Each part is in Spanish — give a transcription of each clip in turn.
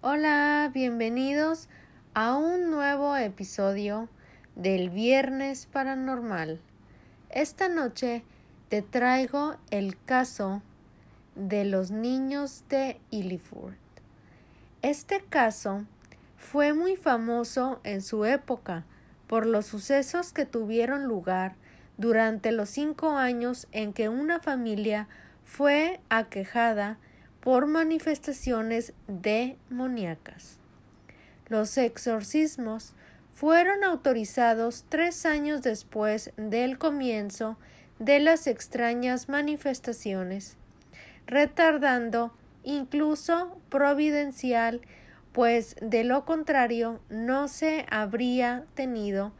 Hola, bienvenidos a un nuevo episodio del Viernes Paranormal. Esta noche te traigo el caso de los niños de Illiford. Este caso fue muy famoso en su época por los sucesos que tuvieron lugar durante los cinco años en que una familia fue aquejada por manifestaciones demoníacas. Los exorcismos fueron autorizados tres años después del comienzo de las extrañas manifestaciones, retardando incluso providencial, pues de lo contrario no se habría tenido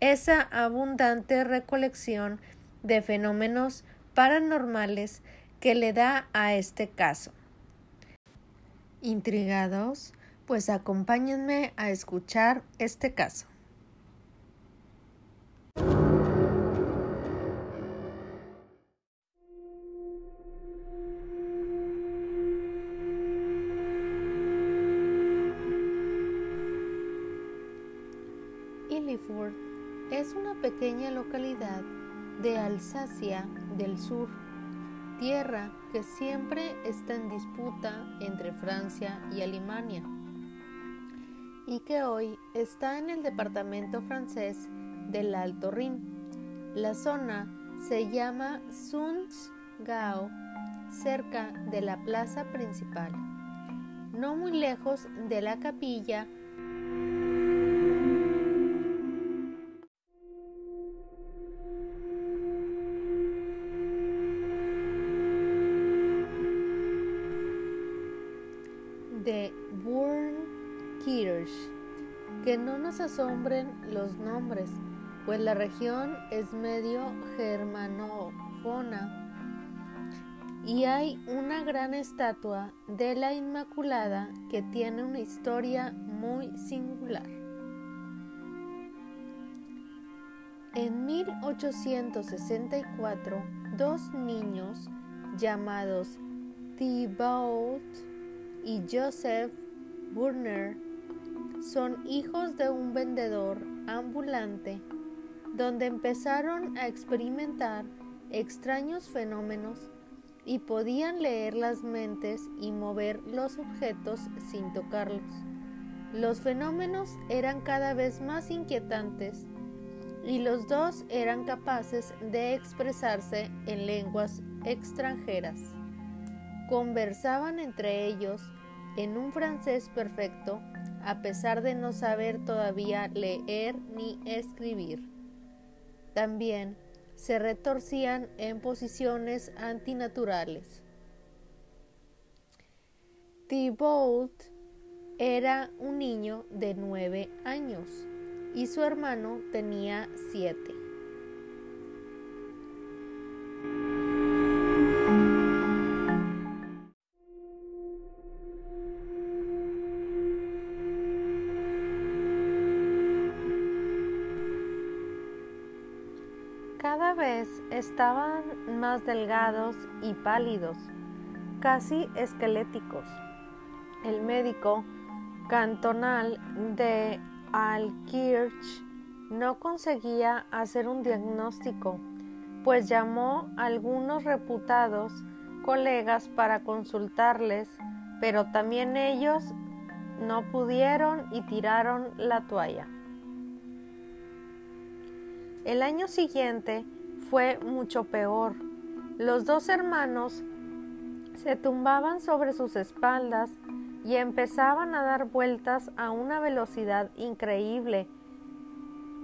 esa abundante recolección de fenómenos paranormales que le da a este caso. ¿Intrigados? Pues acompáñenme a escuchar este caso. Illiford es una pequeña localidad de Alsacia del Sur tierra que siempre está en disputa entre Francia y Alemania y que hoy está en el departamento francés del Alto Rin. La zona se llama Sunds-Gau, cerca de la plaza principal, no muy lejos de la capilla de Kirsch. Que no nos asombren los nombres, pues la región es medio germanófona y hay una gran estatua de la Inmaculada que tiene una historia muy singular. En 1864, dos niños llamados Thibaut y Joseph Burner son hijos de un vendedor ambulante donde empezaron a experimentar extraños fenómenos y podían leer las mentes y mover los objetos sin tocarlos. Los fenómenos eran cada vez más inquietantes y los dos eran capaces de expresarse en lenguas extranjeras. Conversaban entre ellos en un francés perfecto, a pesar de no saber todavía leer ni escribir. También se retorcían en posiciones antinaturales. Thibault era un niño de nueve años y su hermano tenía siete. Estaban más delgados y pálidos, casi esqueléticos. El médico cantonal de Alkirch no conseguía hacer un diagnóstico, pues llamó a algunos reputados colegas para consultarles, pero también ellos no pudieron y tiraron la toalla. El año siguiente fue mucho peor. Los dos hermanos se tumbaban sobre sus espaldas y empezaban a dar vueltas a una velocidad increíble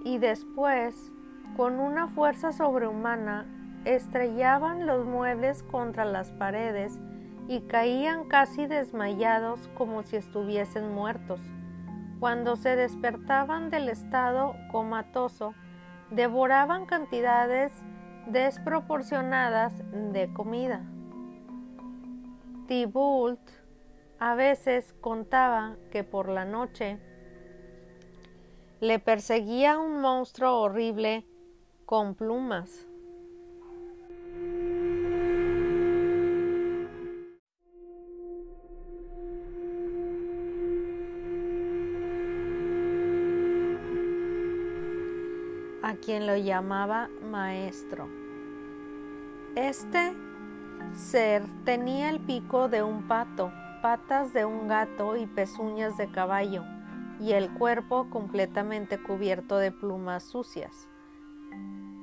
y después, con una fuerza sobrehumana, estrellaban los muebles contra las paredes y caían casi desmayados como si estuviesen muertos. Cuando se despertaban del estado comatoso, devoraban cantidades desproporcionadas de comida. Tibult a veces contaba que por la noche le perseguía un monstruo horrible con plumas. a quien lo llamaba maestro. Este ser tenía el pico de un pato, patas de un gato y pezuñas de caballo, y el cuerpo completamente cubierto de plumas sucias.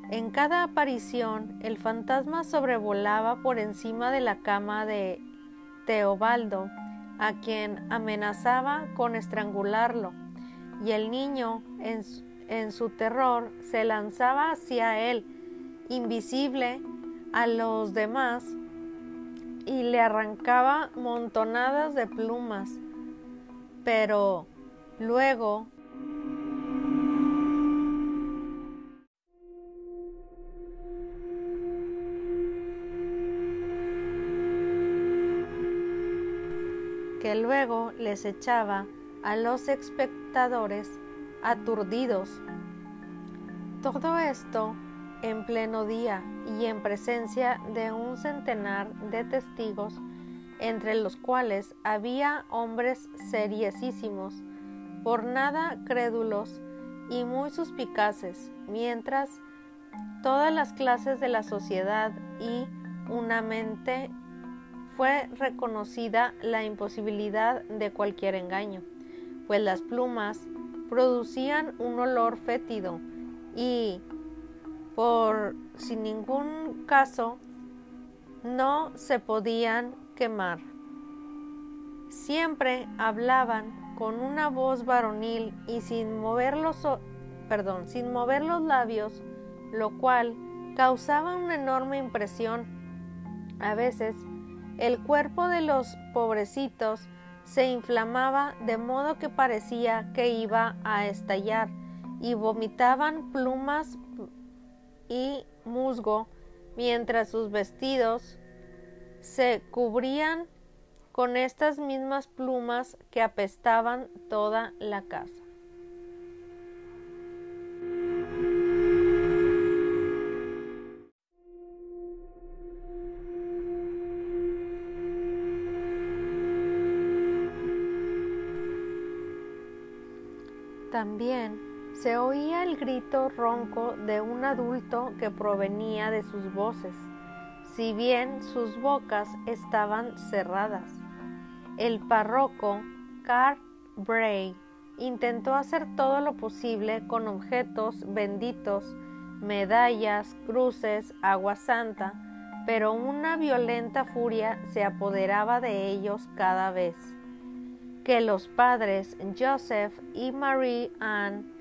En cada aparición, el fantasma sobrevolaba por encima de la cama de Teobaldo, a quien amenazaba con estrangularlo, y el niño, en su, terror, se lanzaba hacia él, invisible a los demás, y le arrancaba montonadas de plumas. Pero luego que luego les echaba a los espectadores aturdidos. Todo esto en pleno día y en presencia de un centenar de testigos, entre los cuales había hombres seriesísimos, por nada crédulos y muy suspicaces, mientras todas las clases de la sociedad y una mente fue reconocida la imposibilidad de cualquier engaño, pues las plumas producían un olor fétido y por sin ningún caso no se podían quemar. Siempre hablaban con una voz varonil y sin mover los, perdón, sin mover los labios, lo cual causaba una enorme impresión. A veces el cuerpo de los pobrecitos se inflamaba de modo que parecía que iba a estallar y vomitaban plumas y musgo, mientras sus vestidos se cubrían con estas mismas plumas que apestaban toda la casa. También se oía el grito ronco de un adulto que provenía de sus voces, si bien sus bocas estaban cerradas. El párroco Carl Bray intentó hacer todo lo posible con objetos benditos, medallas, cruces, agua santa, pero una violenta furia se apoderaba de ellos cada vez. Que los padres Joseph y Marie Anne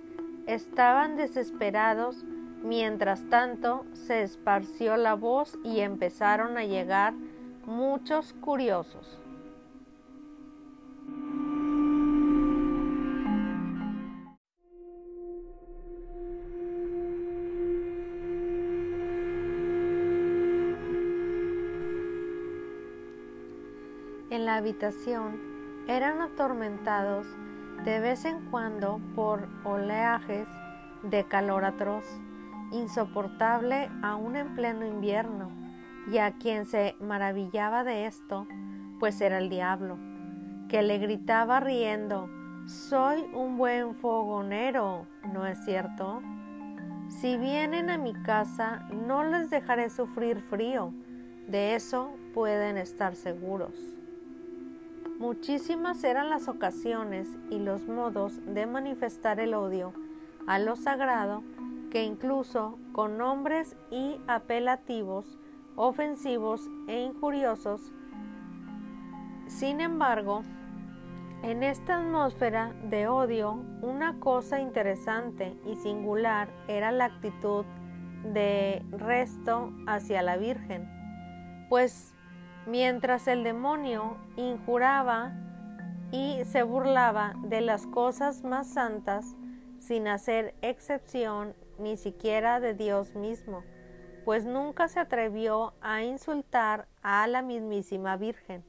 Estaban desesperados, mientras tanto se esparció la voz y empezaron a llegar muchos curiosos. En la habitación eran atormentados de vez en cuando por oleajes de calor atroz, insoportable aún en pleno invierno, y a quien se maravillaba de esto, pues era el diablo, que le gritaba riendo, soy un buen fogonero, ¿no es cierto? Si vienen a mi casa, no les dejaré sufrir frío, de eso pueden estar seguros. Muchísimas eran las ocasiones y los modos de manifestar el odio a lo sagrado que incluso con nombres y apelativos ofensivos e injuriosos. Sin embargo, en esta atmósfera de odio, una cosa interesante y singular era la actitud de resto hacia la Virgen, pues mientras el demonio injuraba y se burlaba de las cosas más santas sin hacer excepción ni siquiera de Dios mismo, pues nunca se atrevió a insultar a la mismísima Virgen.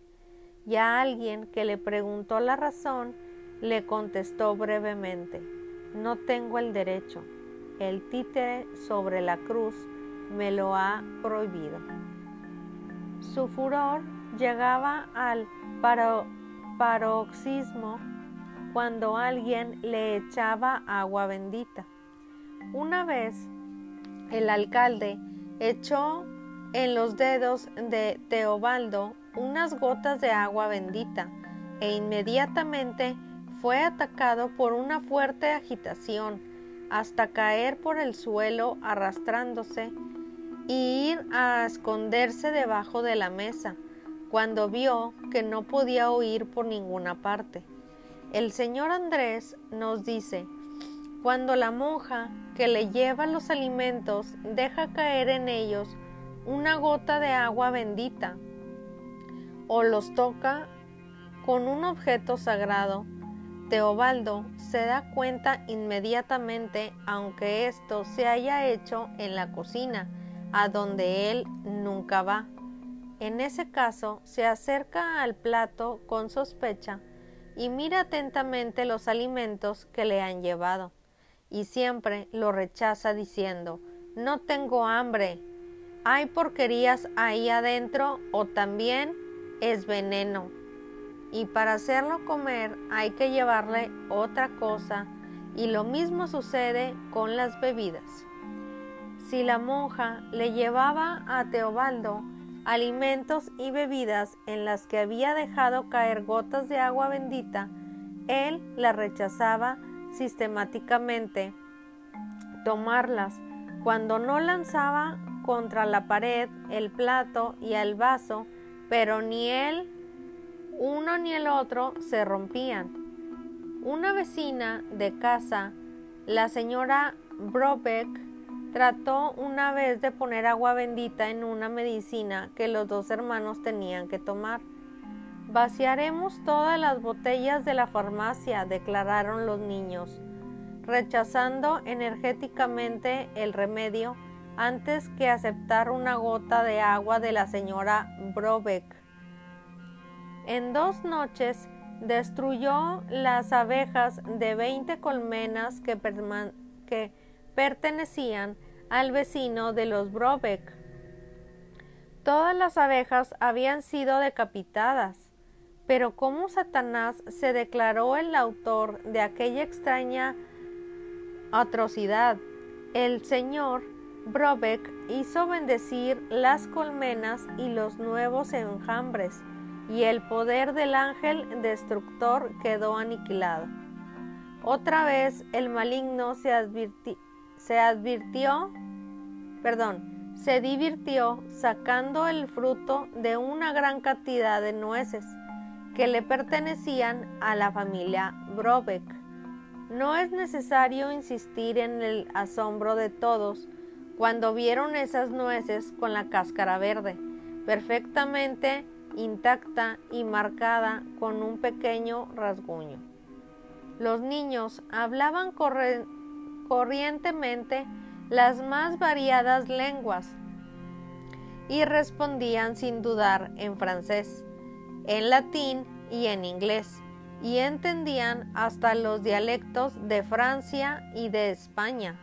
Y a alguien que le preguntó la razón, le contestó brevemente, no tengo el derecho, el títere sobre la cruz me lo ha prohibido. Su furor llegaba al paroxismo cuando alguien le echaba agua bendita, Una vez el alcalde echó en los dedos de Teobaldo unas gotas de agua bendita e inmediatamente fue atacado por una fuerte agitación hasta caer por el suelo arrastrándose y ir a esconderse debajo de la mesa cuando vio que no podía oír por ninguna parte. El señor Andrés nos dice, cuando la monja que le lleva los alimentos deja caer en ellos una gota de agua bendita o los toca con un objeto sagrado, Teobaldo se da cuenta inmediatamente, aunque esto se haya hecho en la cocina, a donde él nunca va. En ese caso, se acerca al plato con sospecha y mira atentamente los alimentos que le han llevado, y siempre lo rechaza diciendo No tengo hambre. Hay porquerías ahí adentro o también es veneno y para hacerlo comer hay que llevarle otra cosa y lo mismo sucede con las bebidas. Si la monja le llevaba a Teobaldo alimentos y bebidas en las que había dejado caer gotas de agua bendita, él la rechazaba sistemáticamente tomarlas cuando no lanzaba contra la pared el plato y el vaso, pero ni él uno ni el otro se rompían. Una vecina de casa, la señora Brobeck, trató una vez de poner agua bendita en una medicina que los dos hermanos tenían que tomar. Vaciaremos todas las botellas de la farmacia, declararon los niños, rechazando energéticamente el remedio antes que aceptar una gota de agua de la señora Brobeck. En dos noches destruyó las abejas de 20 colmenas que, pertenecían al vecino de los Brobeck. Todas las abejas habían sido decapitadas, pero como Satanás se declaró el autor de aquella extraña atrocidad, el señor Brobeck hizo bendecir las colmenas y los nuevos enjambres y el poder del ángel destructor quedó aniquilado. Otra vez el maligno se, se advirtió, perdón, se divirtió sacando el fruto de una gran cantidad de nueces que le pertenecían a la familia Brobeck. No es necesario insistir en el asombro de todos cuando vieron esas nueces con la cáscara verde, perfectamente intacta y marcada con un pequeño rasguño. Los niños hablaban corrientemente las más variadas lenguas y respondían sin dudar en francés, en latín y en inglés, y entendían hasta los dialectos de Francia y de España.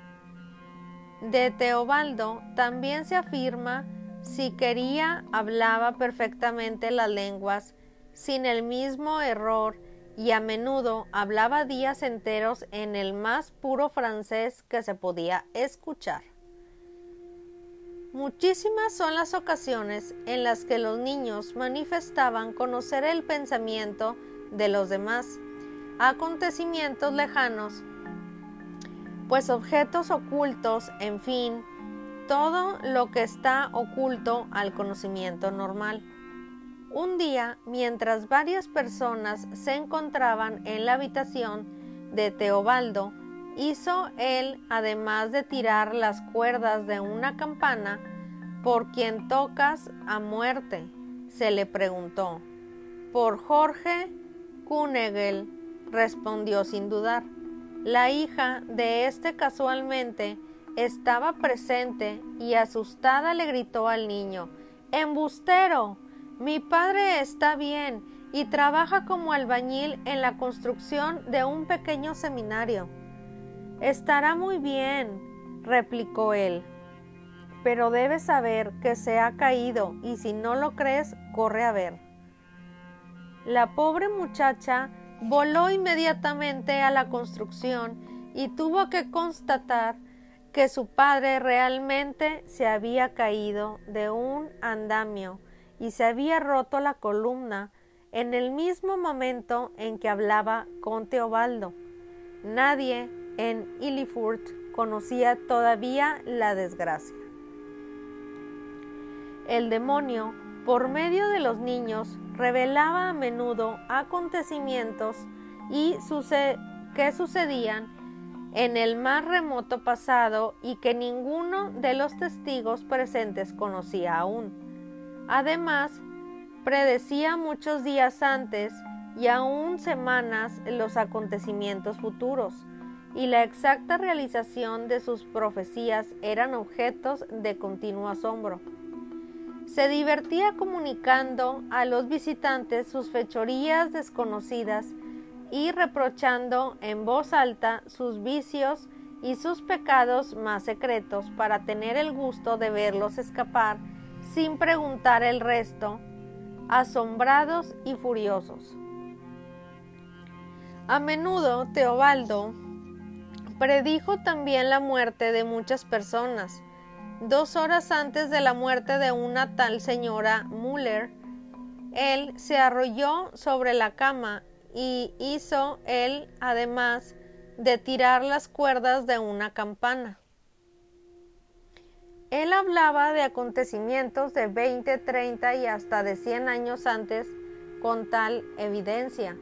De Teobaldo también se afirma si quería, hablaba perfectamente las lenguas, sin el mismo error, y a menudo hablaba días enteros en el más puro francés que se podía escuchar. Muchísimas son las ocasiones en las que los niños manifestaban conocer el pensamiento de los demás, acontecimientos lejanos, pues objetos ocultos, en fin, todo lo que está oculto al conocimiento normal. Un día, mientras varias personas se encontraban en la habitación de Teobaldo, hizo él, además de tirar las cuerdas de una campana, ¿por quien tocas a muerte? se le preguntó. Por Jorge Kunegel, respondió sin dudar. La hija de este casualmente estaba presente y asustada le gritó al niño Embustero. Mi padre está bien y trabaja como albañil en la construcción de un pequeño seminario. Estará muy bien, replicó él. Pero debes saber que se ha caído y si no lo crees, corre a ver. La pobre muchacha voló inmediatamente a la construcción y tuvo que constatar que su padre realmente se había caído de un andamio y se había roto la columna en el mismo momento en que hablaba con Teobaldo. Nadie en Illifurt conocía todavía la desgracia. El demonio, por medio de los niños, revelaba a menudo acontecimientos y que sucedían en el más remoto pasado y que ninguno de los testigos presentes conocía aún. Además, predecía muchos días antes y aún semanas los acontecimientos futuros, y la exacta realización de sus profecías eran objetos de continuo asombro. Se divertía comunicando a los visitantes sus fechorías desconocidas y reprochando en voz alta sus vicios y sus pecados más secretos para tener el gusto de verlos escapar sin preguntar el resto, asombrados y furiosos. A menudo Teobaldo predijo también la muerte de muchas personas. Dos horas antes de la muerte de una tal señora Müller, él se arrolló sobre la cama y hizo él además de tirar las cuerdas de una campana. Él hablaba de acontecimientos de 20, 30 y hasta de 100 años antes con tal evidencia,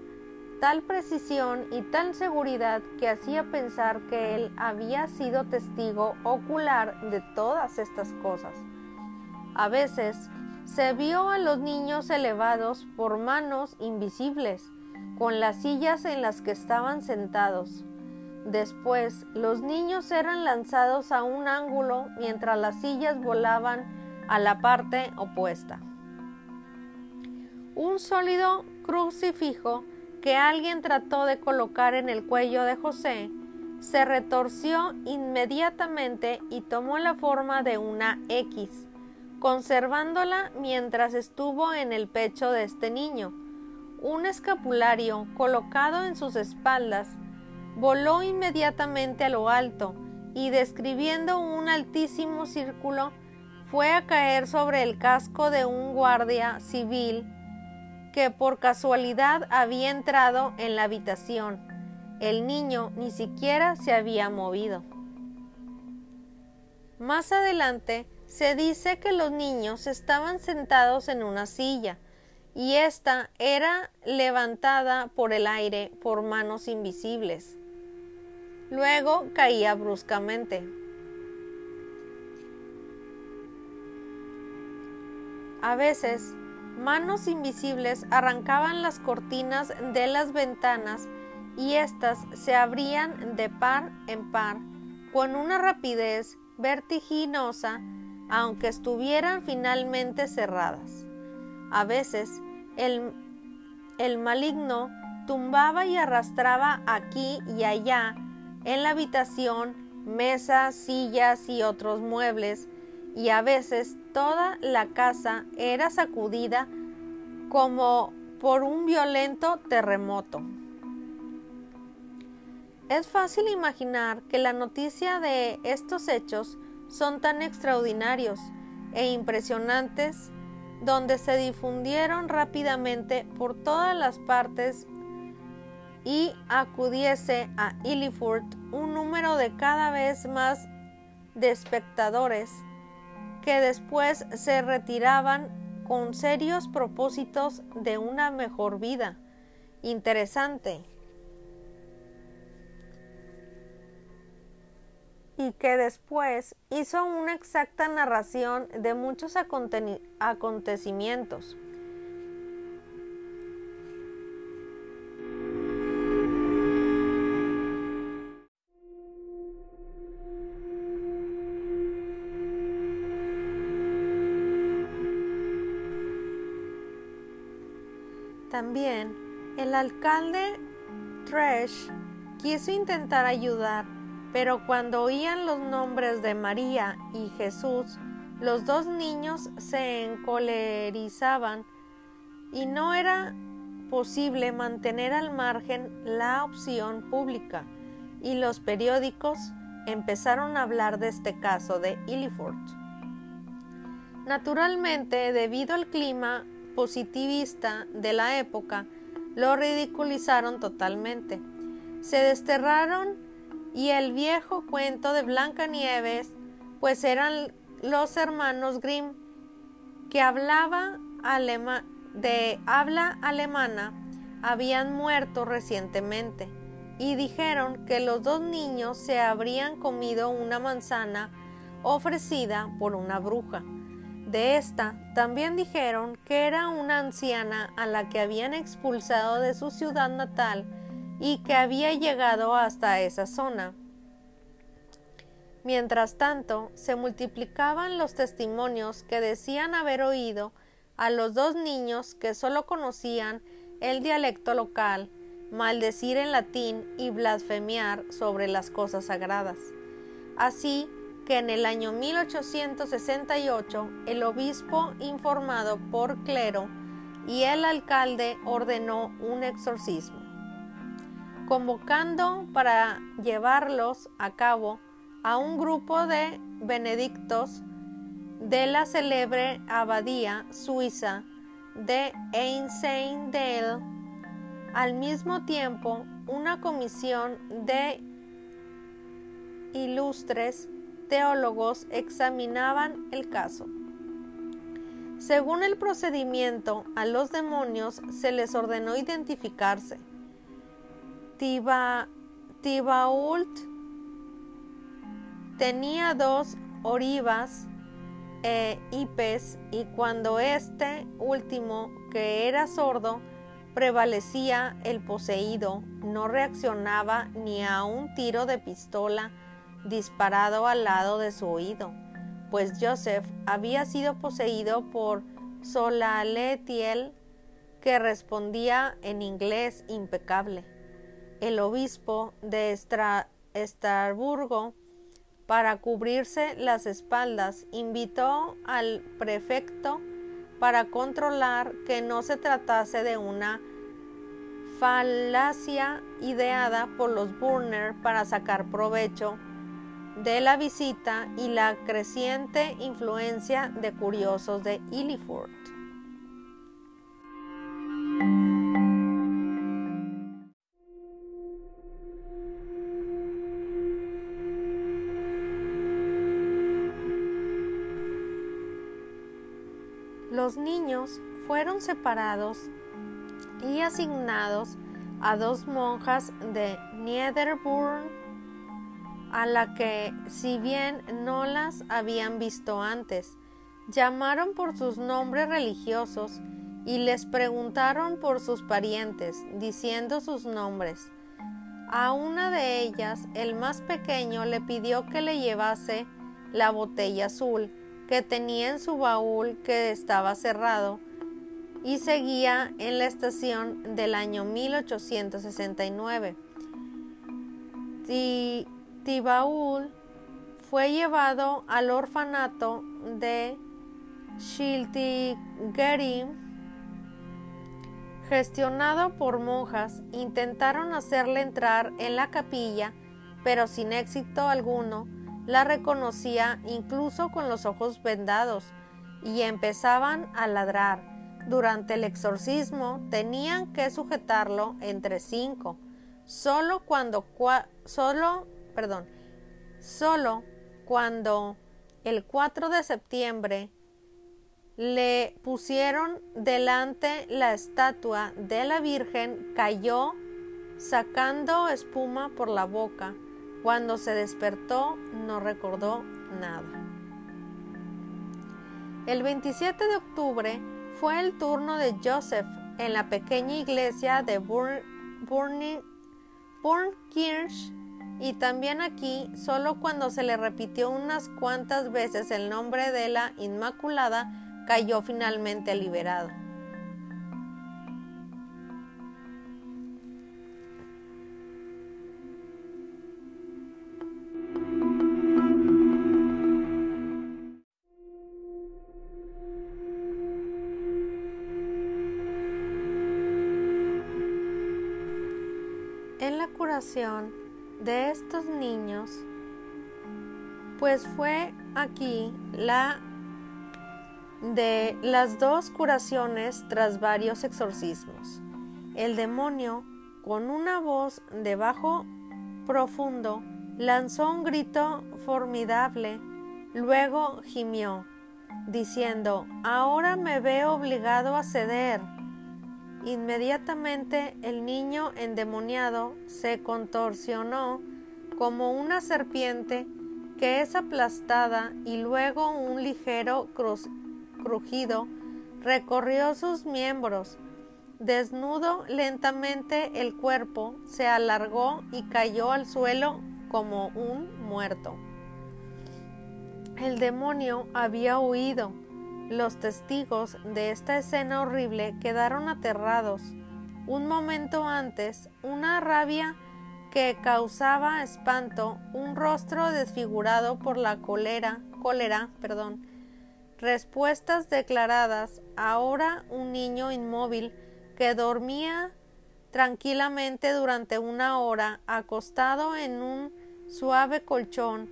tal precisión y tal seguridad que hacía pensar que él había sido testigo ocular de todas estas cosas. A veces se vio a los niños elevados por manos invisibles, con las sillas en las que estaban sentados. Después, los niños eran lanzados a un ángulo mientras las sillas volaban a la parte opuesta. Un sólido crucifijo que alguien trató de colocar en el cuello de José se retorció inmediatamente y tomó la forma de una X, conservándola mientras estuvo en el pecho de este niño un escapulario colocado en sus espaldas voló inmediatamente a lo alto y describiendo un altísimo círculo fue a caer sobre el casco de un guardia civil que por casualidad había entrado en la habitación. El niño ni siquiera se había movido. Más adelante se dice que los niños estaban sentados en una silla, y ésta era levantada por el aire por manos invisibles. Luego caía bruscamente. A veces, manos invisibles arrancaban las cortinas de las ventanas y éstas se abrían de par en par con una rapidez vertiginosa, aunque estuvieran finalmente cerradas. A veces el, el maligno tumbaba y arrastraba aquí y allá en la habitación mesas, sillas y otros muebles, y a veces toda la casa era sacudida como por un violento terremoto. Es fácil imaginar que la noticia de estos hechos son tan extraordinarios e impresionantes donde se difundieron rápidamente por todas las partes y acudiese a Illifurt un número de cada vez más de espectadores que después se retiraban con serios propósitos de una mejor vida. Interesante. y que después hizo una exacta narración de muchos acontecimientos. También el alcalde Tresh quiso intentar ayudar pero cuando oían los nombres de María y Jesús, los dos niños se encolerizaban y no era posible mantener al margen la opción pública y los periódicos empezaron a hablar de este caso de Illiford. Naturalmente, debido al clima positivista de la época, lo ridiculizaron totalmente. Se desterraron y el viejo cuento de Blancanieves, pues eran los hermanos Grimm, que hablaba de habla alemana, habían muerto recientemente y dijeron que los dos niños se habrían comido una manzana ofrecida por una bruja. De esta también dijeron que era una anciana a la que habían expulsado de su ciudad natal y que había llegado hasta esa zona. Mientras tanto, se multiplicaban los testimonios que decían haber oído a los dos niños que solo conocían el dialecto local, maldecir en latín y blasfemiar sobre las cosas sagradas. Así que en el año 1868 el obispo informado por clero y el alcalde ordenó un exorcismo, convocando para llevarlos a cabo a un grupo de benedictos de la célebre abadía suiza de Einsiedeln, al mismo tiempo una comisión de ilustres teólogos examinaban el caso. Según el procedimiento, a los demonios se les ordenó identificarse. Tiba, Tibault tenía dos orivas e hipes y cuando este último, que era sordo, prevalecía el poseído, no reaccionaba ni a un tiro de pistola disparado al lado de su oído, pues Joseph había sido poseído por Solaletiel, que respondía en inglés impecable. El obispo de Estrasburgo, para cubrirse las espaldas, invitó al prefecto para controlar que no se tratase de una falacia ideada por los Burner para sacar provecho de la visita y la creciente influencia de curiosos de Illiford. Los niños fueron separados y asignados a dos monjas de Niederburn a la que, si bien no las habían visto antes, llamaron por sus nombres religiosos y les preguntaron por sus parientes, diciendo sus nombres. A una de ellas, el más pequeño, le pidió que le llevase la botella azul que tenía en su baúl que estaba cerrado y seguía en la estación del año 1869. Tibaul fue llevado al orfanato de Shiltigeri, gestionado por monjas. Intentaron hacerle entrar en la capilla, pero sin éxito alguno. La reconocía incluso con los ojos vendados y empezaban a ladrar. Durante el exorcismo tenían que sujetarlo entre cinco. Solo cuando solo perdón, solo cuando el 4 de septiembre le pusieron delante la estatua de la Virgen, cayó sacando espuma por la boca. Cuando se despertó no recordó nada. El 27 de octubre fue el turno de Joseph en la pequeña iglesia de Burnkirch y también aquí, solo cuando se le repitió unas cuantas veces el nombre de la Inmaculada, cayó finalmente liberado. En la curación de estos niños Pues fue aquí la de las dos curaciones tras varios exorcismos. El demonio, con una voz de bajo profundo, lanzó un grito formidable, luego gimió, diciendo, Ahora me veo obligado a ceder. Inmediatamente el niño endemoniado se contorsionó como una serpiente que es aplastada y luego un ligero crujido recorrió sus miembros. Desnudo lentamente el cuerpo se alargó y cayó al suelo como un muerto. El demonio había huido. Los testigos de esta escena horrible quedaron aterrados. Un momento antes, una rabia que causaba espanto, un rostro desfigurado por la cólera, cólera, perdón, respuestas declaradas, ahora un niño inmóvil que dormía tranquilamente durante una hora acostado en un suave colchón,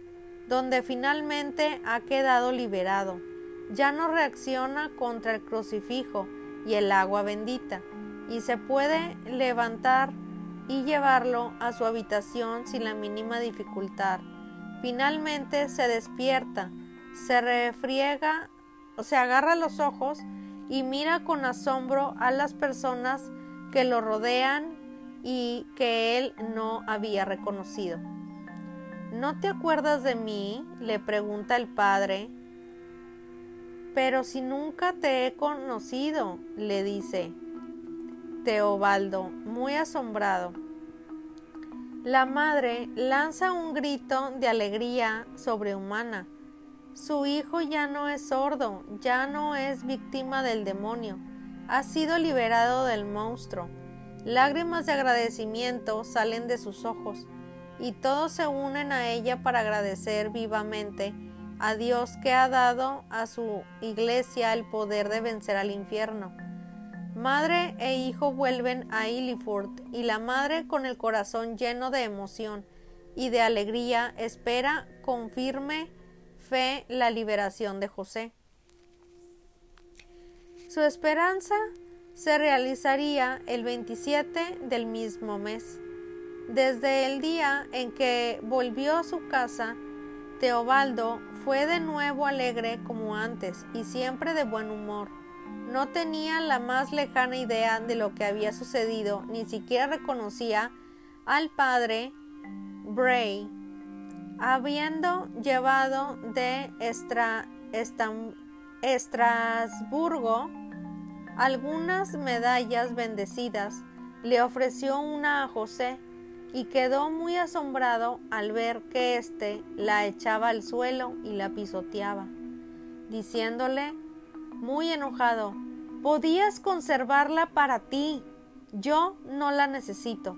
donde finalmente ha quedado liberado. Ya no reacciona contra el crucifijo y el agua bendita, y se puede levantar y llevarlo a su habitación sin la mínima dificultad. Finalmente se despierta, se refriega se agarra los ojos y mira con asombro a las personas que lo rodean y que él no había reconocido. ¿No te acuerdas de mí? le pregunta el padre. Pero si nunca te he conocido, le dice Teobaldo, muy asombrado. La madre lanza un grito de alegría sobrehumana. Su hijo ya no es sordo, ya no es víctima del demonio, ha sido liberado del monstruo. Lágrimas de agradecimiento salen de sus ojos y todos se unen a ella para agradecer vivamente a Dios que ha dado a su iglesia el poder de vencer al infierno. Madre e hijo vuelven a Illifurt y la madre con el corazón lleno de emoción y de alegría espera con firme fe la liberación de José. Su esperanza se realizaría el 27 del mismo mes. Desde el día en que volvió a su casa, Teobaldo fue de nuevo alegre como antes y siempre de buen humor. No tenía la más lejana idea de lo que había sucedido, ni siquiera reconocía al padre Bray habiendo llevado de Estrasburgo algunas medallas bendecidas, le ofreció una a José y quedó muy asombrado al ver que éste la echaba al suelo y la pisoteaba, diciéndole, muy enojado, podías conservarla para ti, yo no la necesito.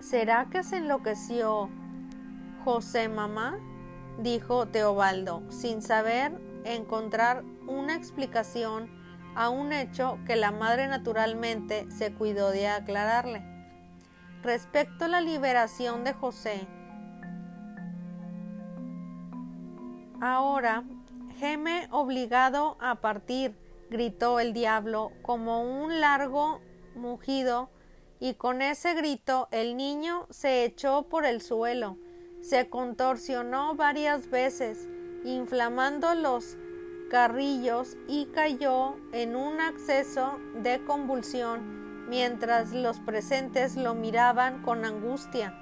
¿Será que se enloqueció José mamá, dijo Teobaldo, sin saber encontrar una explicación a un hecho que la madre naturalmente se cuidó de aclararle. Respecto a la liberación de José, ahora geme obligado a partir, gritó el diablo como un largo mugido, y con ese grito el niño se echó por el suelo se contorsionó varias veces, inflamando los carrillos y cayó en un acceso de convulsión mientras los presentes lo miraban con angustia.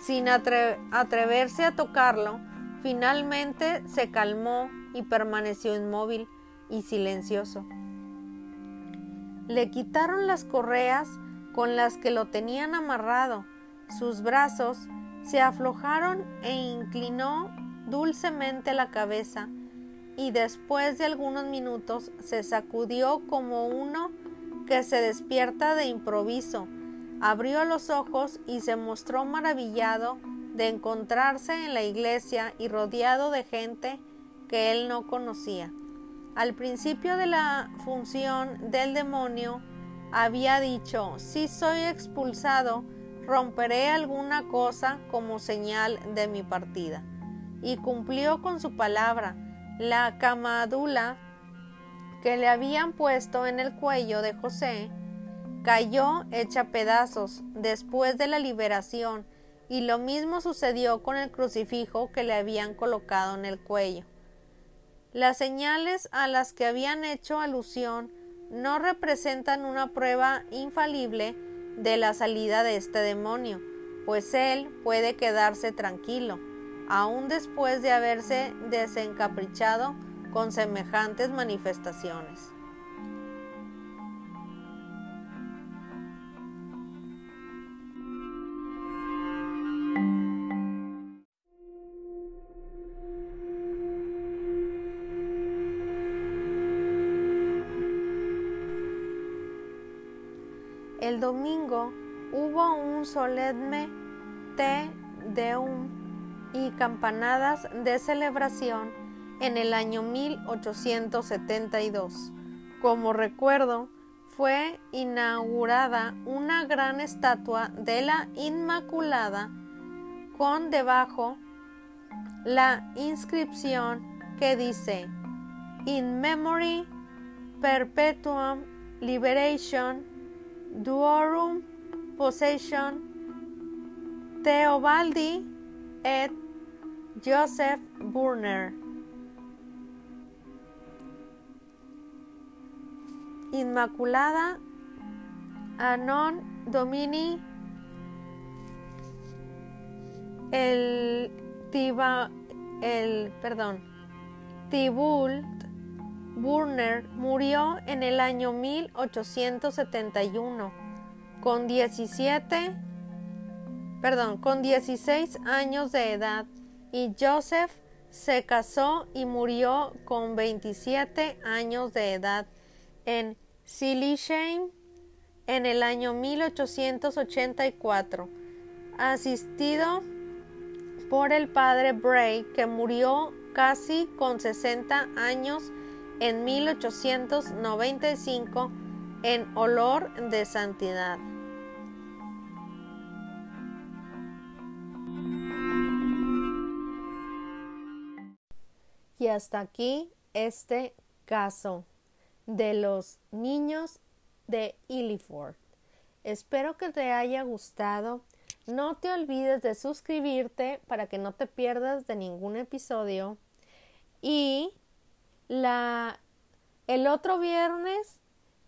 Sin atreverse a tocarlo, finalmente se calmó y permaneció inmóvil y silencioso. Le quitaron las correas con las que lo tenían amarrado. Sus brazos se aflojaron e inclinó dulcemente la cabeza y después de algunos minutos se sacudió como uno que se despierta de improviso, abrió los ojos y se mostró maravillado de encontrarse en la iglesia y rodeado de gente que él no conocía. Al principio de la función del demonio había dicho, si soy expulsado, romperé alguna cosa como señal de mi partida. y cumplió con su palabra. La camadula que le habían puesto en el cuello de José cayó hecha pedazos después de la liberación y lo mismo sucedió con el crucifijo que le habían colocado en el cuello. Las señales a las que habían hecho alusión no representan una prueba infalible de la salida de este demonio, pues él puede quedarse tranquilo, aun después de haberse desencaprichado con semejantes manifestaciones. El domingo hubo un solemne te deum y campanadas de celebración en el año 1872. Como recuerdo, fue inaugurada una gran estatua de la Inmaculada con debajo la inscripción que dice In Memory Perpetuum Liberation Duorum Possession Theobaldi et Joseph Burner Inmaculada Anon Domini el Tiba el perdón Tibult Burner murió en el año 1871 con 17 perdón, con 16 años de edad y Joseph se casó y murió con 27 años de edad en Shame en el año 1884, asistido por el padre Bray, que murió casi con 60 años en 1895 en olor de santidad. Y hasta aquí este caso de los niños de Illiford. Espero que te haya gustado. No te olvides de suscribirte para que no te pierdas de ningún episodio. Y la el otro viernes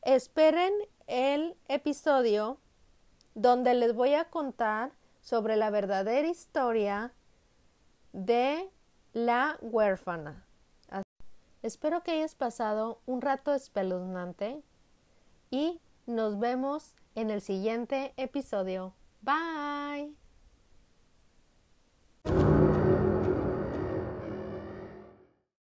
esperen el episodio donde les voy a contar sobre la verdadera historia de la huérfana. Espero que hayas pasado un rato espeluznante y nos vemos en el siguiente episodio. Bye.